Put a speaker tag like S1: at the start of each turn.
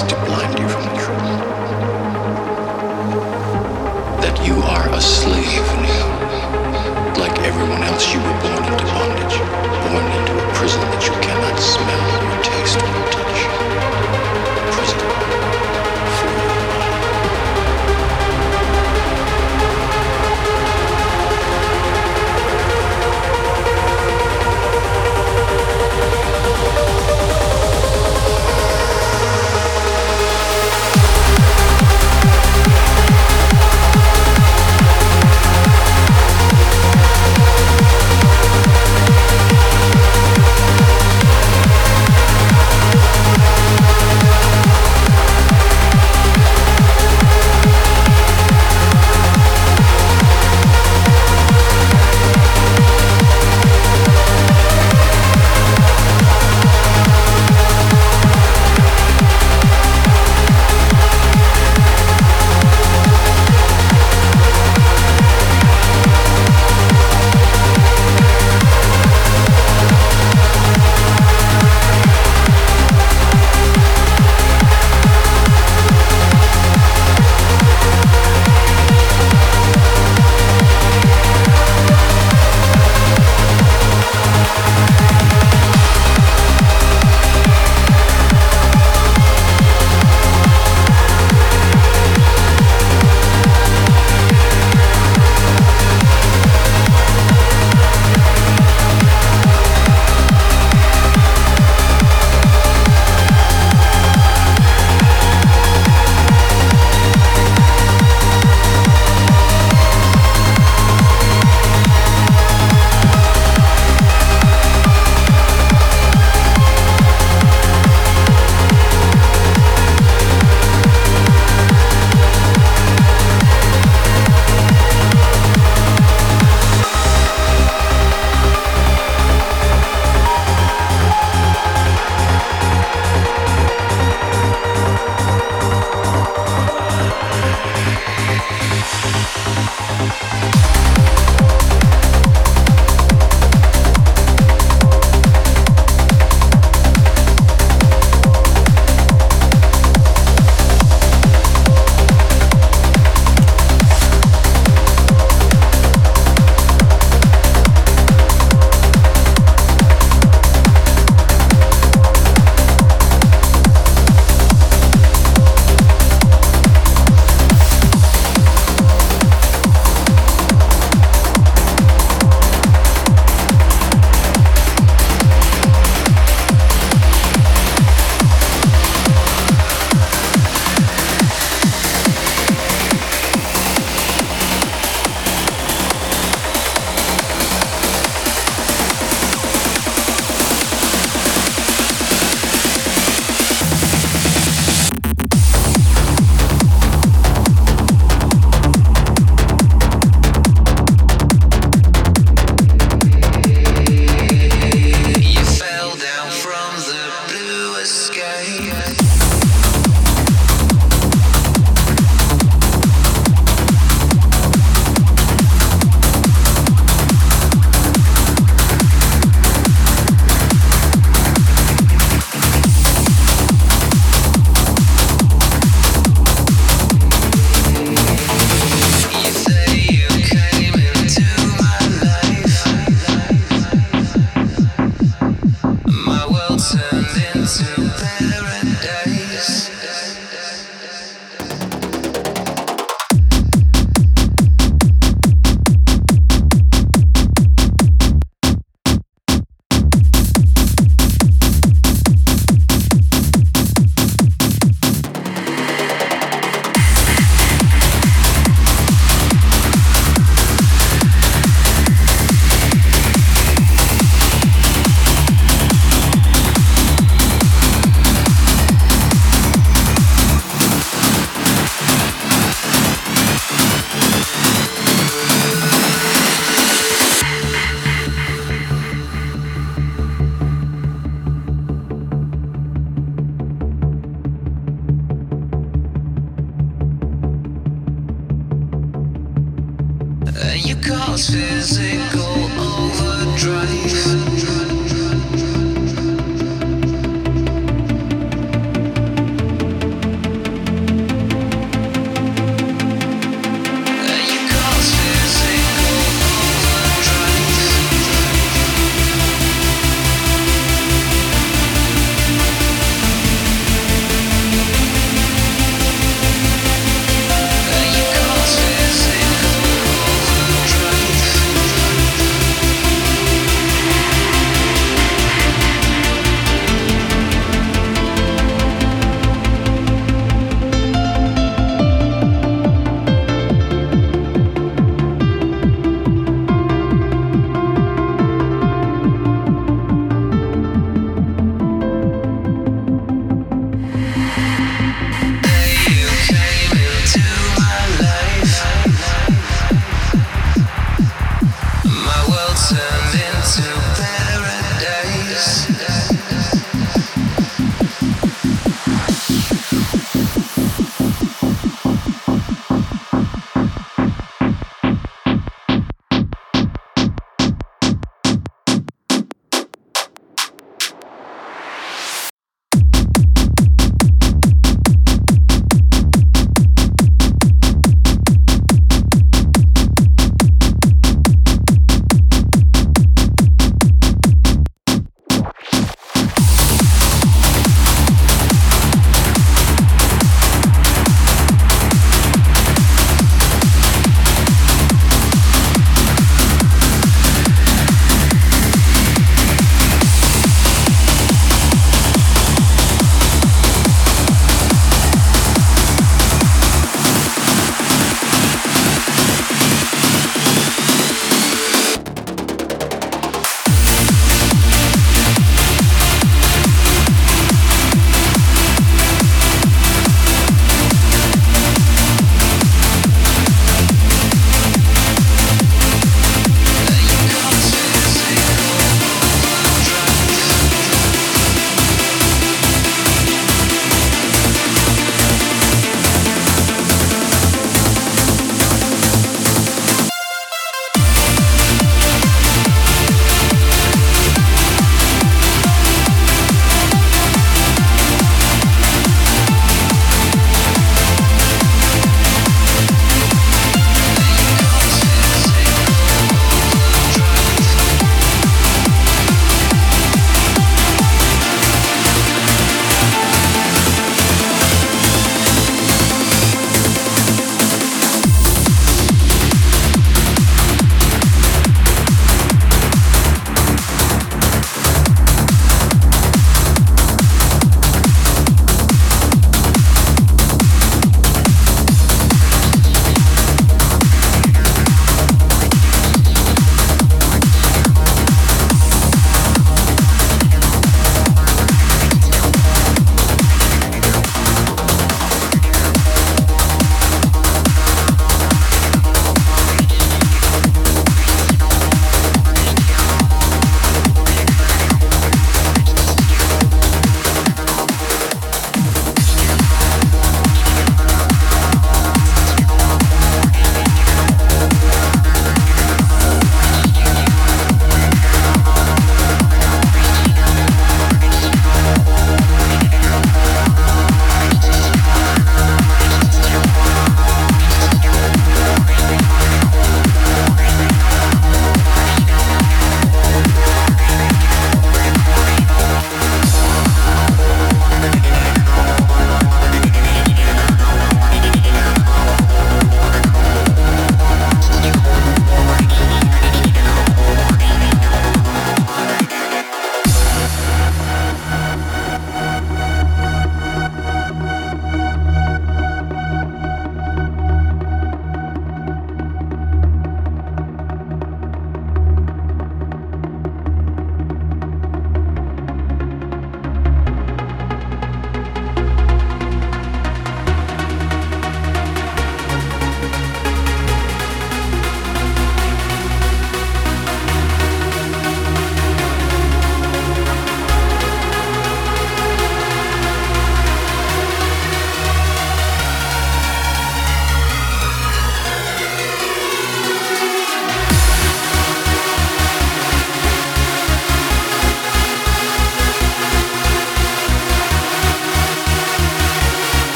S1: to blind you.